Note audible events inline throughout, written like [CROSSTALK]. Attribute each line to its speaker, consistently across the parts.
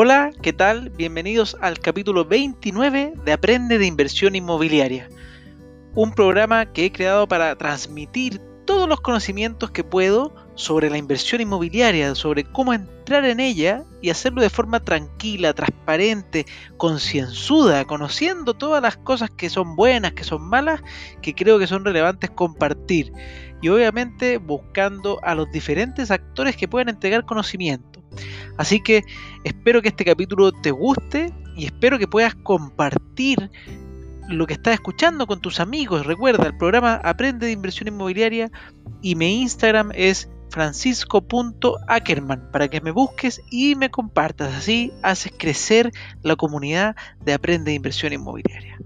Speaker 1: Hola, ¿qué tal? Bienvenidos al capítulo 29 de Aprende de Inversión Inmobiliaria, un programa que he creado para transmitir todos los conocimientos que puedo sobre la inversión inmobiliaria, sobre cómo entrar en ella y hacerlo de forma tranquila, transparente, concienzuda, conociendo todas las cosas que son buenas, que son malas, que creo que son relevantes compartir. Y obviamente buscando a los diferentes actores que puedan entregar conocimiento. Así que espero que este capítulo te guste y espero que puedas compartir lo que estás escuchando con tus amigos. Recuerda, el programa Aprende de Inversión Inmobiliaria y mi Instagram es francisco.ackerman para que me busques y me compartas. Así haces crecer la comunidad de Aprende de Inversión Inmobiliaria.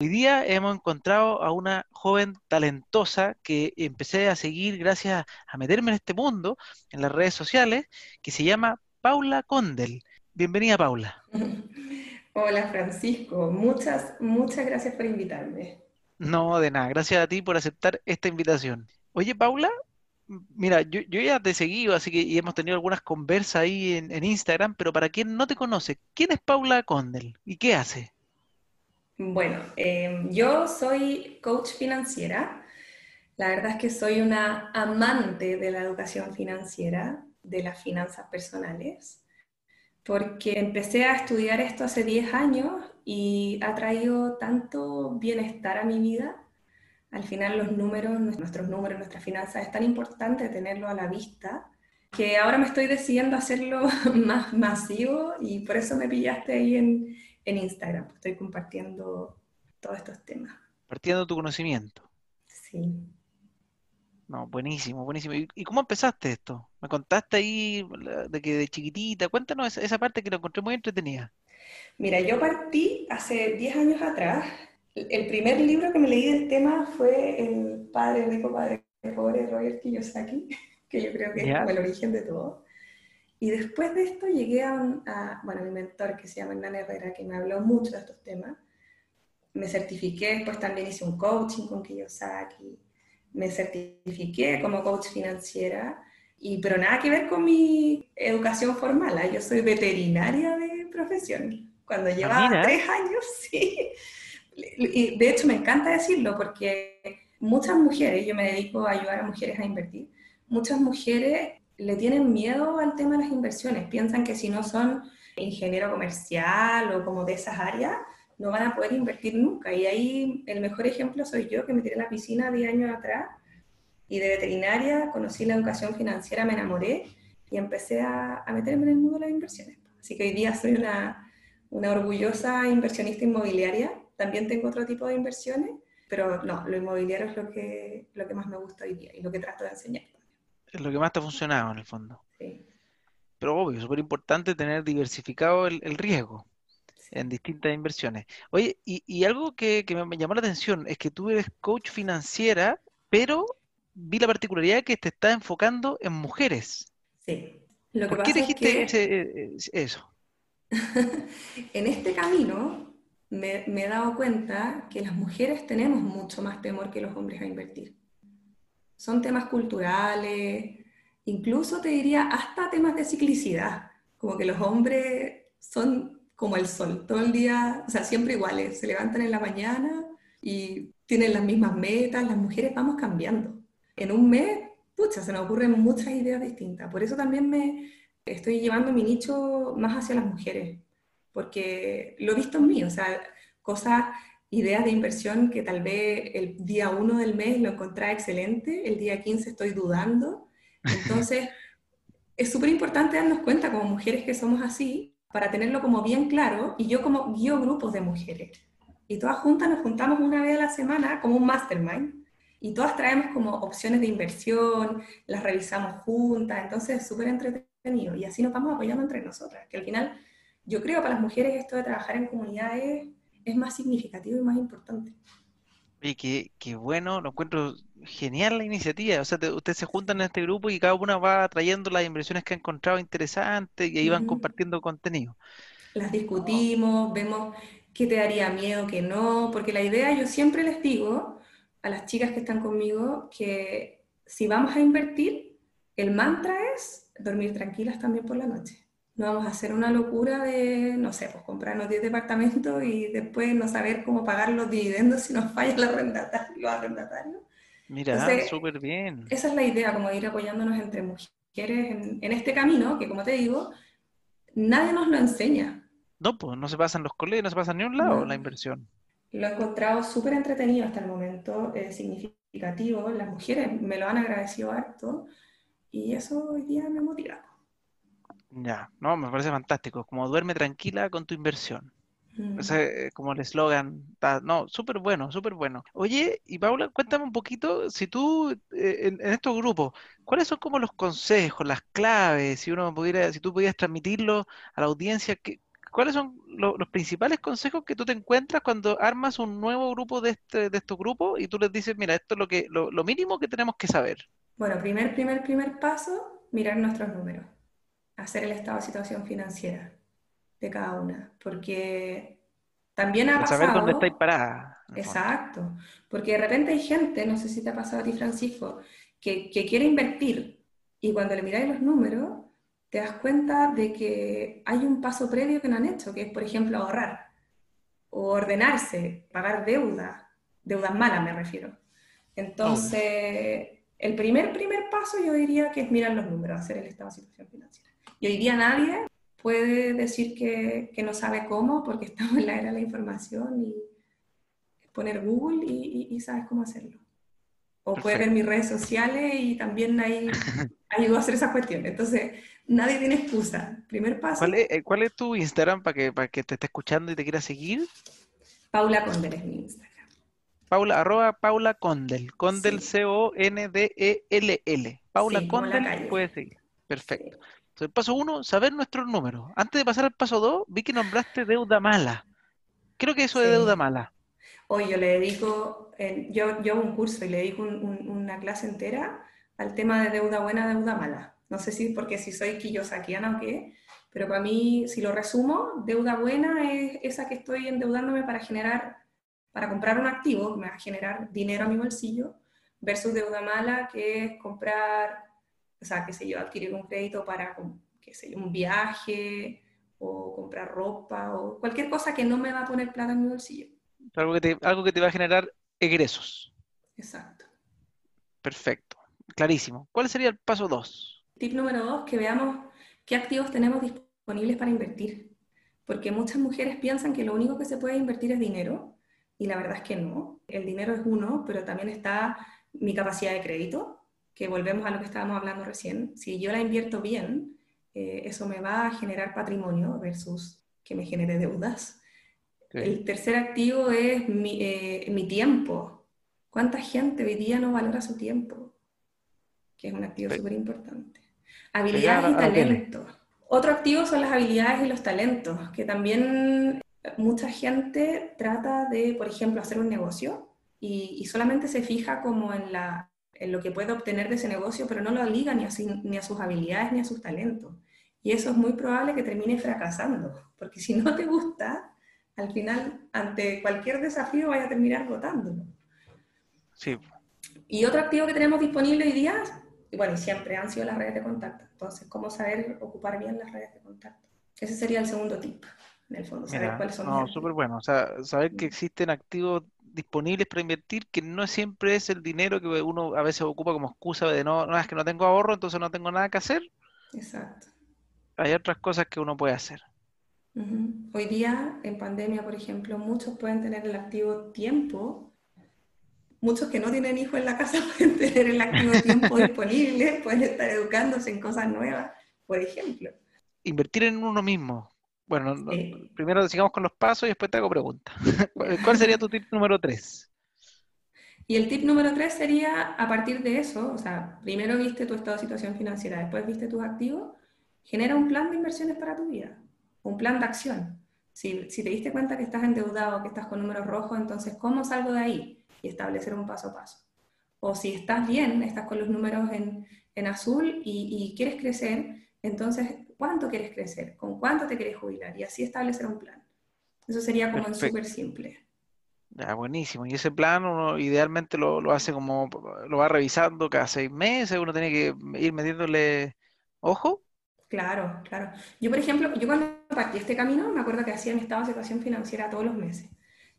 Speaker 1: Hoy día hemos encontrado a una joven talentosa que empecé a seguir gracias a meterme en este mundo, en las redes sociales, que se llama Paula Condel. Bienvenida, Paula. [LAUGHS]
Speaker 2: Hola, Francisco. Muchas, muchas gracias por invitarme.
Speaker 1: No, de nada. Gracias a ti por aceptar esta invitación. Oye, Paula, mira, yo, ya te he seguido, así que hemos tenido algunas conversas ahí en, en Instagram, pero para quien no te conoce, ¿quién es Paula Condel y qué hace?
Speaker 2: Bueno, em, yo soy coach financiera. La verdad es que soy una amante de la educación financiera, de las finanzas personales, porque empecé a estudiar esto hace 10 años y ha traído tanto bienestar a mi vida. Al final los números, nuestros números, nuestras finanzas, es tan importante tenerlo a la vista que ahora me estoy decidiendo hacerlo [LAUGHS] más masivo y por eso me pillaste ahí en, en Instagram. Estoy compartiendo todos estos temas.
Speaker 1: Partiendo tu conocimiento.
Speaker 2: Sí.
Speaker 1: No, buenísimo, buenísimo. ¿Y, cómo empezaste esto? Me contaste ahí de que de chiquitita. Cuéntanos esa, parte que lo encontré muy entretenida.
Speaker 2: Mira, yo partí hace 10 años atrás. El primer libro que me leí del tema fue El Padre Rico, Padre Pobre, Robert Kiyosaki, [LAUGHS] que yo creo que es el origen de todo. Y después de esto llegué a, bueno, mi mentor que se llama Hernán Herrera, que me habló mucho de estos temas. Me certifiqué, después también hice un coaching con Kiyosaki, me certifiqué como coach financiera, y, pero nada que ver con mi educación formal. ¿ah? Yo soy veterinaria de profesión. Cuando ah, llevaba tres años, [LAUGHS] sí. Y de hecho me encanta decirlo porque muchas mujeres, yo me dedico a ayudar a mujeres a invertir, muchas mujeres le tienen miedo al tema de las inversiones, piensan que si no son ingeniero comercial o como de esas áreas, no van a poder invertir nunca. Y ahí el mejor ejemplo soy yo, que me tiré a la piscina 10 años atrás y de veterinaria conocí la educación financiera, me enamoré y empecé a, meterme en el mundo de las inversiones. Así que hoy día soy una, una orgullosa inversionista inmobiliaria. También tengo otro tipo de inversiones, pero no, lo inmobiliario es lo que, lo que más me gusta hoy día y lo que trato de enseñar
Speaker 1: es lo que más te ha funcionado en el fondo. Sí. Pero obvio, súper importante tener diversificado el, riesgo en distintas inversiones. Oye, y, algo que, me llamó la atención es que tú eres coach financiera, pero vi la particularidad que te está enfocando en mujeres.
Speaker 2: Sí.
Speaker 1: ¿Por qué dijiste e, eso? [LAUGHS]
Speaker 2: en este camino me, me he dado cuenta que las mujeres tenemos mucho más temor que los hombres a invertir son temas culturales, incluso te diría hasta temas de ciclicidad, como que los hombres son como el sol, todo el día, o sea, siempre iguales, se levantan en la mañana y tienen las mismas metas, las mujeres vamos cambiando. En un mes, pucha, se nos ocurren muchas ideas distintas, por eso también me estoy llevando mi nicho más hacia las mujeres, porque lo he visto en mí, o sea, cosas ideas de inversión que tal vez el día 1 del mes lo encontré excelente, el día 15 estoy dudando. [LAUGHS] Entonces, es súper importante darnos cuenta como mujeres que somos así, para tenerlo como bien claro, y yo como guío grupos de mujeres. Y todas juntas nos juntamos una vez a la semana como un mastermind, y todas traemos como opciones de inversión, las revisamos juntas, entonces es súper entretenido, y así nos vamos apoyando entre nosotras, que al final yo creo para las mujeres esto de trabajar en comunidades es más significativo y más importante.
Speaker 1: Oye, qué, bueno, lo encuentro genial la iniciativa. O sea, ustedes se juntan en este grupo y cada una va trayendo las inversiones que ha encontrado interesantes y ahí van compartiendo contenido.
Speaker 2: Las discutimos, vemos qué te daría miedo, qué no, porque la idea, yo siempre les digo a las chicas que están conmigo que si vamos a invertir, el mantra es dormir tranquilas también por la noche. No vamos a hacer una locura de, no sé, pues comprarnos 10 departamentos y después no saber cómo pagar los dividendos si nos falla los arrendatarios.
Speaker 1: Mira, súper bien.
Speaker 2: Esa es la idea, como de ir apoyándonos entre mujeres en, en este camino, que como te digo, nadie nos lo enseña.
Speaker 1: No, pues no se pasa en los colegios, no se pasa en ni un lado la inversión.
Speaker 2: Lo he encontrado súper entretenido hasta el momento, eh, significativo. Las mujeres me lo han agradecido harto y eso hoy día me motiva.
Speaker 1: Ya, no, me parece fantástico. Como duerme tranquila con tu inversión. Mm. Ese, como el eslogan, no, súper bueno, súper bueno. Oye, y Paula, cuéntame un poquito, si tú, eh, en, estos grupos, ¿cuáles son como los consejos, las claves, si uno pudiera, si tú pudieras transmitirlo a la audiencia, ¿qué, ¿cuáles son los principales consejos que tú te encuentras cuando armas un nuevo grupo de, este, de estos grupos y tú les dices, mira, esto es lo, que, lo, mínimo que tenemos que saber?
Speaker 2: Bueno, primer, primer, primer paso, mirar nuestros números, hacer el estado de situación financiera de cada una, porque también ha pasado...
Speaker 1: Saber dónde estáis parada.
Speaker 2: Exacto, porque de repente hay gente, no sé si te ha pasado a ti, Francisco, que, que quiere invertir y cuando le miráis los números te das cuenta de que hay un paso previo que no han hecho, que es, por ejemplo, ahorrar o ordenarse, pagar deuda, deudas malas me refiero. Entonces, el primer, primer paso yo diría que es mirar los números, hacer el estado de situación financiera. Y hoy día nadie puede decir que, que no sabe cómo, porque [LAUGHS] estamos en la era de la información y poner Google y, y, sabes cómo hacerlo. O puede ver mis redes sociales y también ahí [LAUGHS] ayudo a hacer esas cuestiones. Entonces, nadie tiene excusa. Primer paso.
Speaker 1: ¿Cuál es, eh, cuál es tu Instagram para que, para que te esté escuchando y te quiera seguir?
Speaker 2: Paula Condel es mi Instagram.
Speaker 1: Paula, arroba Paula Condel. Condel C-O-N-D-E-L-L. Paula Condel puede seguir. Perfecto. Entonces, paso uno, saber nuestros números. Antes de pasar al paso dos, vi que nombraste deuda mala. Creo que eso de deuda mala.
Speaker 2: Hoy yo le dedico, yo, yo hago un curso y le dedico una clase entera al tema de deuda buena, deuda mala. No sé si porque si soy quiyosaquiana o qué, pero para mí, si lo resumo, deuda buena es esa que estoy endeudándome para generar, para comprar un activo, que me va a generar dinero a mi bolsillo, versus deuda mala, que es comprar, o sea, qué sé yo, adquirir un crédito para, qué sé yo, un viaje o comprar ropa o cualquier cosa que no me va a poner plata en mi bolsillo.
Speaker 1: Algo que te, algo que te va a generar egresos.
Speaker 2: Exacto.
Speaker 1: Perfecto. Clarísimo. ¿Cuál sería el paso 2?
Speaker 2: Tip número dos, que veamos qué activos tenemos disponibles para invertir. Porque muchas mujeres piensan que lo único que se puede invertir es dinero, y la verdad es que no. El dinero es uno, pero también está mi capacidad de crédito, que volvemos a lo que estábamos hablando recién. Si yo la invierto bien, eh, eso me va a generar patrimonio versus que me genere deudas. El tercer activo es mi, eh, mi tiempo. ¿Cuánta gente hoy día no valora su tiempo? Que es un activo súper importante. Habilidades y talentos. Otro activo son las habilidades y los talentos, que también mucha gente trata de, por ejemplo, hacer un negocio y, solamente se fija como en, la, en, lo que puede obtener de ese negocio, pero no lo liga ni a, ni a sus habilidades ni a sus talentos. Y eso es muy probable que termine fracasando, porque si no te gusta, al final, ante cualquier desafío, vaya a terminar votándolo.
Speaker 1: Sí.
Speaker 2: Y otro activo que tenemos disponible hoy día y bueno, siempre han sido las redes de contacto. Entonces, ¿cómo saber ocupar bien las redes de contacto? Ese sería el segundo tip, en el fondo, saber cuáles son.
Speaker 1: No, súper bueno. O sea, saber que existen activos disponibles para invertir, que no siempre es el dinero que uno a veces ocupa como excusa de no, no es que no tengo ahorro, entonces no tengo nada que hacer.
Speaker 2: Exacto.
Speaker 1: Hay otras cosas que uno puede hacer.
Speaker 2: Hoy día, en pandemia, por ejemplo, muchos pueden tener el activo tiempo muchos que no tienen hijos en la casa [LAUGHS] pueden tener el activo tiempo disponible, pueden estar educándose en cosas nuevas, por ejemplo.
Speaker 1: Invertir en uno mismo. Bueno, primero sigamos con los pasos y después te hago preguntas. [LAUGHS] ¿Cuál sería tu tip número tres?
Speaker 2: Y el tip número tres sería, a partir de eso, o sea, primero viste tu estado de situación financiera, después viste tus activos, genera un plan de inversiones para tu vida, un plan de acción. Si, si te diste cuenta que estás endeudado, que estás con números rojos, entonces, ¿cómo salgo de ahí? y establecer un paso a paso. O si estás bien, estás con los números en, en azul y, quieres crecer, entonces, ¿cuánto quieres crecer? ¿Con cuánto te quieres jubilar? Y así establecer un plan. Eso sería como súper simple.
Speaker 1: Ya, buenísimo. Y ese plan uno idealmente lo, lo, hace como, lo va revisando cada seis meses, uno tiene que ir metiéndole Ojo.
Speaker 2: Claro, claro. Yo, por ejemplo, yo cuando partí este camino, me acuerdo que hacía mi estado de situación financiera todos los meses.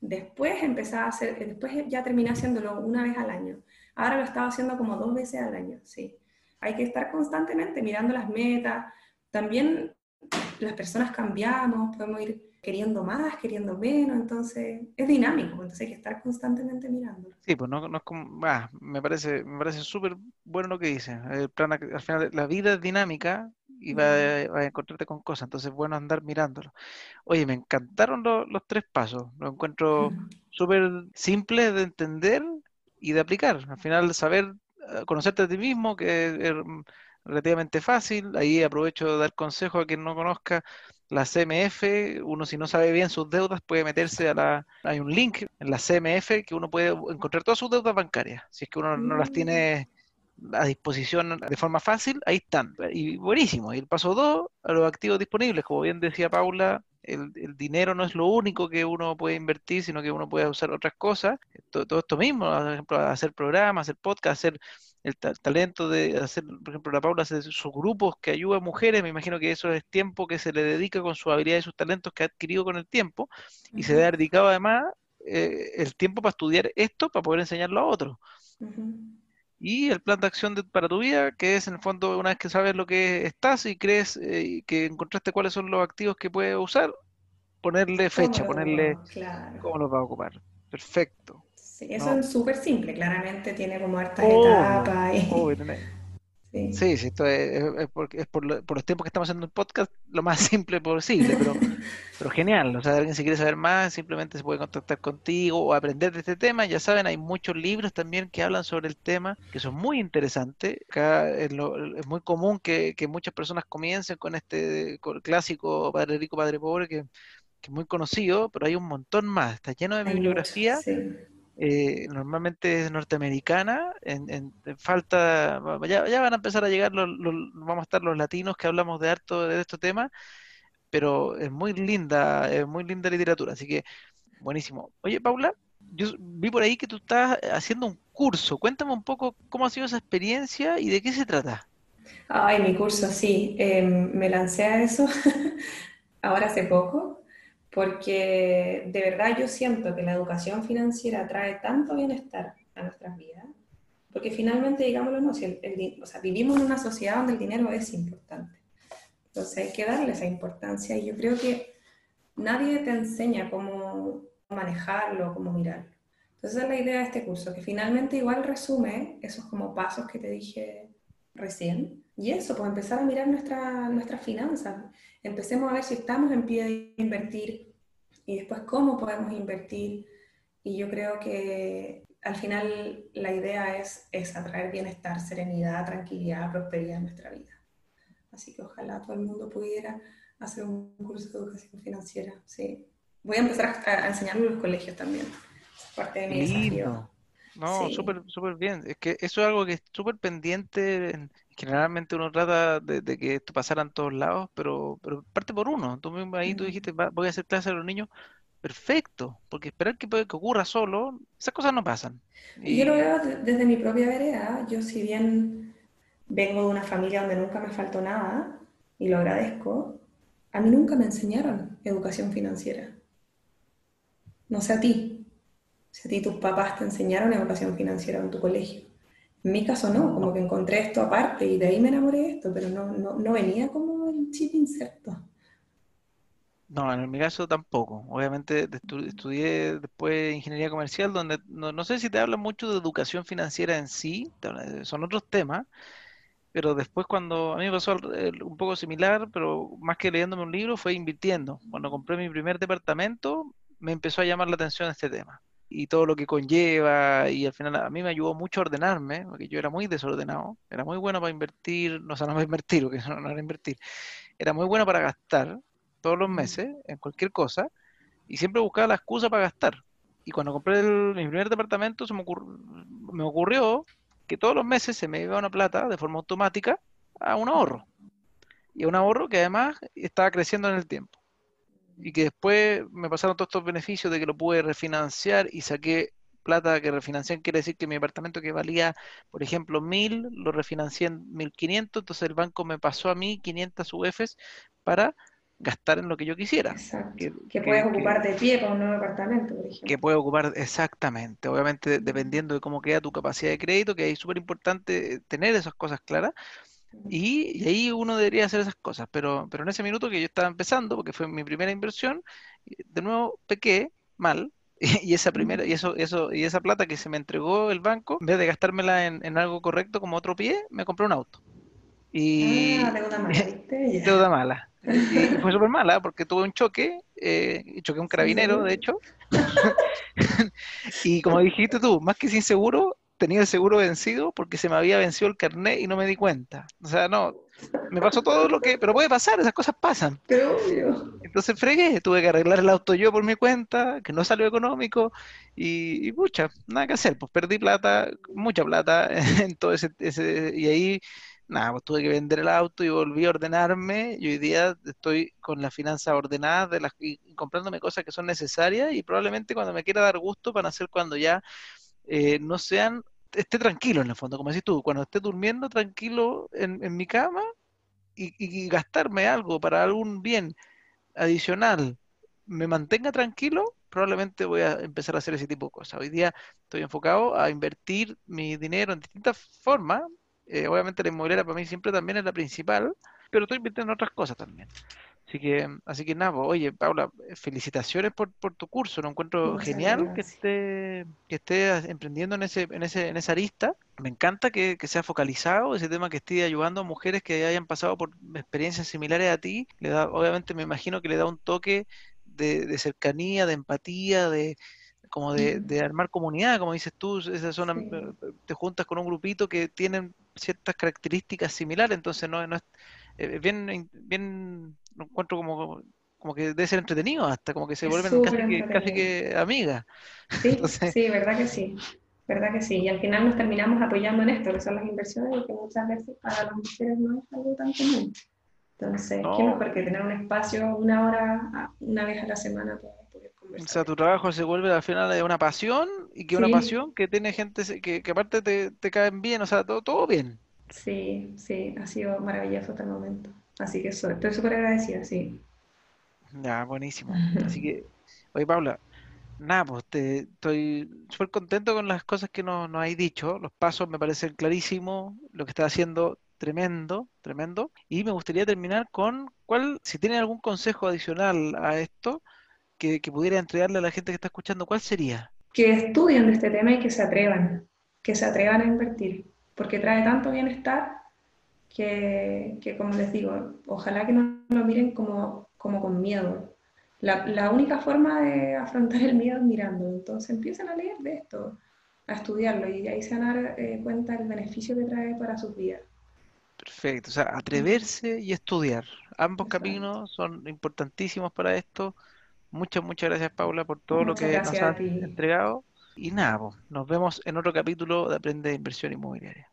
Speaker 2: Después empecé a hacer, después ya terminé haciéndolo una vez al año. Ahora lo estaba haciendo como dos veces al año, sí. Hay que estar constantemente mirando las metas. También las personas cambiamos, podemos ir queriendo más, queriendo menos, entonces es dinámico, entonces hay que estar constantemente mirándolo.
Speaker 1: Sí, pues no, no es como, me parece, me parece súper bueno lo que dice. El plan, al final, la vida es dinámica y va, a encontrarte con cosas, entonces es bueno andar mirándolo. Oye, me encantaron los tres pasos, lo encuentro súper simple de entender y de aplicar. Al final, saber eh, conocerte a ti mismo, que es relativamente fácil. Ahí aprovecho de dar consejo a quien no conozca la CMF. Uno si no sabe bien sus deudas puede meterse a la... Hay un link en la CMF que uno puede encontrar todas sus deudas bancarias. Si es que uno no las mm. tiene a disposición de forma fácil, ahí están. Y buenísimo. Y el paso 2, a los activos disponibles. Como bien decía Paula, el, dinero no es lo único que uno puede invertir, sino que uno puede usar otras cosas. Todo, esto mismo, por ejemplo, hacer programas, hacer podcast, hacer el talento de hacer, por ejemplo, la Paula hace sus grupos que ayuda a mujeres, me imagino que eso es tiempo que se le dedica con su habilidad y sus talentos que ha adquirido con el tiempo, y se ha dedicado además eh, el tiempo para estudiar esto, para poder enseñarlo a otros. Y el plan de acción para tu vida, que es en el fondo, una vez que sabes lo que estás y crees eh, que encontraste cuáles son los activos que puedes usar, ponerle fecha, ponerle cómo los vas a ocupar. Perfecto.
Speaker 2: Sí, eso es súper simple, claramente tiene como hartas etapas. [LAUGHS]
Speaker 1: Sí. sí, sí, esto es, es, por, es por, los tiempos que estamos haciendo el podcast lo más [LAUGHS] simple posible, pero, [LAUGHS] pero genial. O sea, alguien si quiere saber más, simplemente se puede contactar contigo o aprender de este tema. Ya saben, hay muchos libros también que hablan sobre el tema, que son muy interesantes. Acá es, es muy común que, que, muchas personas comiencen con este clásico Padre Rico, Padre Pobre, que, que, es muy conocido, pero hay un montón más. Está lleno de bibliografía. Sí eh, normalmente es norteamericana, en, falta, ya, ya, van a empezar a llegar, los, vamos a estar los latinos que hablamos de harto de este tema, pero es muy linda, es muy linda literatura, así que buenísimo. Oye, Paula, yo vi por ahí que tú estás haciendo un curso, cuéntame un poco cómo ha sido esa experiencia y de qué se trata.
Speaker 2: Ay, mi curso, sí, em, me lancé a eso [LAUGHS] ahora hace poco porque de verdad yo siento que la educación financiera trae tanto bienestar a nuestras vidas, porque finalmente, digámoslo, no, si o sea, vivimos en una sociedad donde el dinero es importante. Entonces hay que darle esa importancia y yo creo que nadie te enseña cómo manejarlo, cómo mirarlo. Entonces es la idea de este curso, que finalmente igual resume esos como pasos que te dije recién. Y eso, pues empezar a mirar nuestra, nuestras finanzas. Empecemos a ver si estamos en pie de invertir y después cómo podemos invertir. Y yo creo que al final la idea es, es atraer bienestar, serenidad, tranquilidad, prosperidad en nuestra vida. Así que ojalá todo el mundo pudiera hacer un curso de educación financiera. Sí. Voy a empezar a, enseñarlo en los colegios también. parte de mi desafío.
Speaker 1: No, súper súper bien. Es que eso es algo que es súper pendiente. Generalmente uno trata de, que esto pasara en todos lados, pero, pero parte por uno. Tú mismo ahí tú dijiste, voy a hacer clases a los niños. Perfecto, porque esperar que, que ocurra solo, esas cosas no pasan.
Speaker 2: Y... Yo lo veo desde mi propia vereda. Yo si bien vengo de una familia donde nunca me faltó nada, y lo agradezco, a mí nunca me enseñaron educación financiera. No sé a ti, si a ti tus papás te enseñaron educación financiera en tu colegio. En mi caso no, como que encontré esto aparte y de ahí me enamoré de esto, pero no, no, no venía como el chip inserto.
Speaker 1: No, en mi caso tampoco. Obviamente estudié después ingeniería comercial, donde no, sé si te habla mucho de educación financiera en sí, son otros temas, pero después cuando a mí me pasó un poco similar, pero más que leyéndome un libro, fue invirtiendo. Cuando compré mi primer departamento, me empezó a llamar la atención este tema y todo lo que conlleva y al final a mí me ayudó mucho a ordenarme, porque yo era muy desordenado, era muy bueno para invertir, no, o sea, no para invertir, porque [LAUGHS] no, era invertir, era muy bueno para gastar todos los meses en cualquier cosa y siempre buscaba la excusa para gastar. Y cuando compré mi primer departamento se me, me ocurrió que todos los meses se me iba una plata de forma automática a un ahorro. Y a un ahorro que además estaba creciendo en el tiempo y que después me pasaron todos estos beneficios de que lo pude refinanciar y saqué plata que refinancian, quiere decir que mi departamento que valía, por ejemplo, mil, lo refinancié en 1500, entonces el banco me pasó a mí 500 UFs para gastar en lo que yo quisiera.
Speaker 2: Exacto. Que, puedes ocupar de pie para un nuevo departamento, por ejemplo.
Speaker 1: Que puedes ocupar, exactamente. Obviamente, dependiendo de cómo queda tu capacidad de crédito, que es súper importante tener esas cosas claras. Y, ahí uno debería hacer esas cosas, pero, pero en ese minuto que yo estaba empezando, porque fue mi primera inversión, de nuevo pequé mal, [LAUGHS] y esa primera, y eso, eso, y esa plata que se me entregó el banco, en vez de gastármela en, algo correcto como otro pie, me compré un auto. Y
Speaker 2: ah, deuda mala, [LAUGHS]
Speaker 1: Deuda mala. Y fue [LAUGHS] súper mala porque tuve un choque, eh, choqué un carabinero, de hecho. y como dijiste tú, más que sin seguro, tenía el seguro vencido porque se me había vencido el carnet y no me di cuenta. O sea, no, me pasó todo lo que, pero puede pasar, esas cosas pasan.
Speaker 2: Qué obvio.
Speaker 1: Entonces fregué, tuve que arreglar el auto yo por mi cuenta, que no salió económico y, y pucha, nada que hacer, pues perdí plata, mucha plata [LAUGHS] en todo ese, ese y ahí nada, pues tuve que vender el auto y volví a ordenarme y hoy día estoy con las finanzas ordenadas de las, y comprándome cosas que son necesarias y probablemente cuando me quiera dar gusto van a ser cuando ya eh, no sean esté tranquilo en el fondo, como decís tú, cuando esté durmiendo tranquilo en, mi cama y, gastarme algo para algún bien adicional, me mantenga tranquilo, probablemente voy a empezar a hacer ese tipo de cosas. Hoy día estoy enfocado a invertir mi dinero en distintas formas. Eh, obviamente la inmobiliaria para mí siempre también es la principal, pero estoy invirtiendo en otras cosas también. Así que, así que nada, pues, oye, Paula, felicitaciones por, por tu curso, lo encuentro genial que esté, que esté emprendiendo en ese, en ese, en esa arista. Me encanta que, que sea focalizado ese tema que esté ayudando a mujeres que hayan pasado por experiencias similares a ti. Le da, obviamente me imagino que le da un toque de, cercanía, de empatía, de como de, de, armar comunidad, como dices tú, esa zona, eh, te juntas con un grupito que tienen ciertas características similares, entonces no, no es eh, bien, bien lo encuentro como, como que debe ser entretenido, hasta como que se vuelven casi que, casi que, amigas.
Speaker 2: Sí, [LAUGHS] sí, verdad que sí. ¿Verdad que sí? Y al final nos terminamos apoyando en esto, que son las inversiones, y que muchas veces para las mujeres no es algo tan común. Entonces, ¿qué mejor que tener un espacio una hora, una vez a la semana para poder conversar?
Speaker 1: O sea, tu trabajo se vuelve al final de una pasión y que una pasión que tiene gente que, que aparte te, te caen bien, o sea, todo, todo bien.
Speaker 2: Sí, sí, ha sido maravilloso hasta el momento. Así que estoy súper agradecida, sí.
Speaker 1: Ya, buenísimo. Así que, oye, Paula, nada, pues te, estoy súper contento con las cosas que nos, nos hay dicho. Los pasos me parecen clarísimos, lo que estás haciendo tremendo, tremendo. Y me gustaría terminar con cuál, si tiene algún consejo adicional a esto que, que pudiera entregarle a la gente que está escuchando, ¿cuál sería?
Speaker 2: Que estudien de este tema y que se atrevan, que se atrevan a invertir porque trae tanto bienestar que, que como les digo, ojalá que no lo miren como, como con miedo. La, la, única forma de afrontar el miedo es mirando, entonces empiecen a leer de esto, a estudiarlo y ahí se van a dar eh, cuenta del beneficio que trae para sus vidas.
Speaker 1: Perfecto, o sea, atreverse y estudiar. Ambos caminos son importantísimos para esto. Muchas, muchas gracias Paula por todo lo que nos has entregado. Y nada, nos vemos en otro capítulo de Aprende de Inversión Inmobiliaria.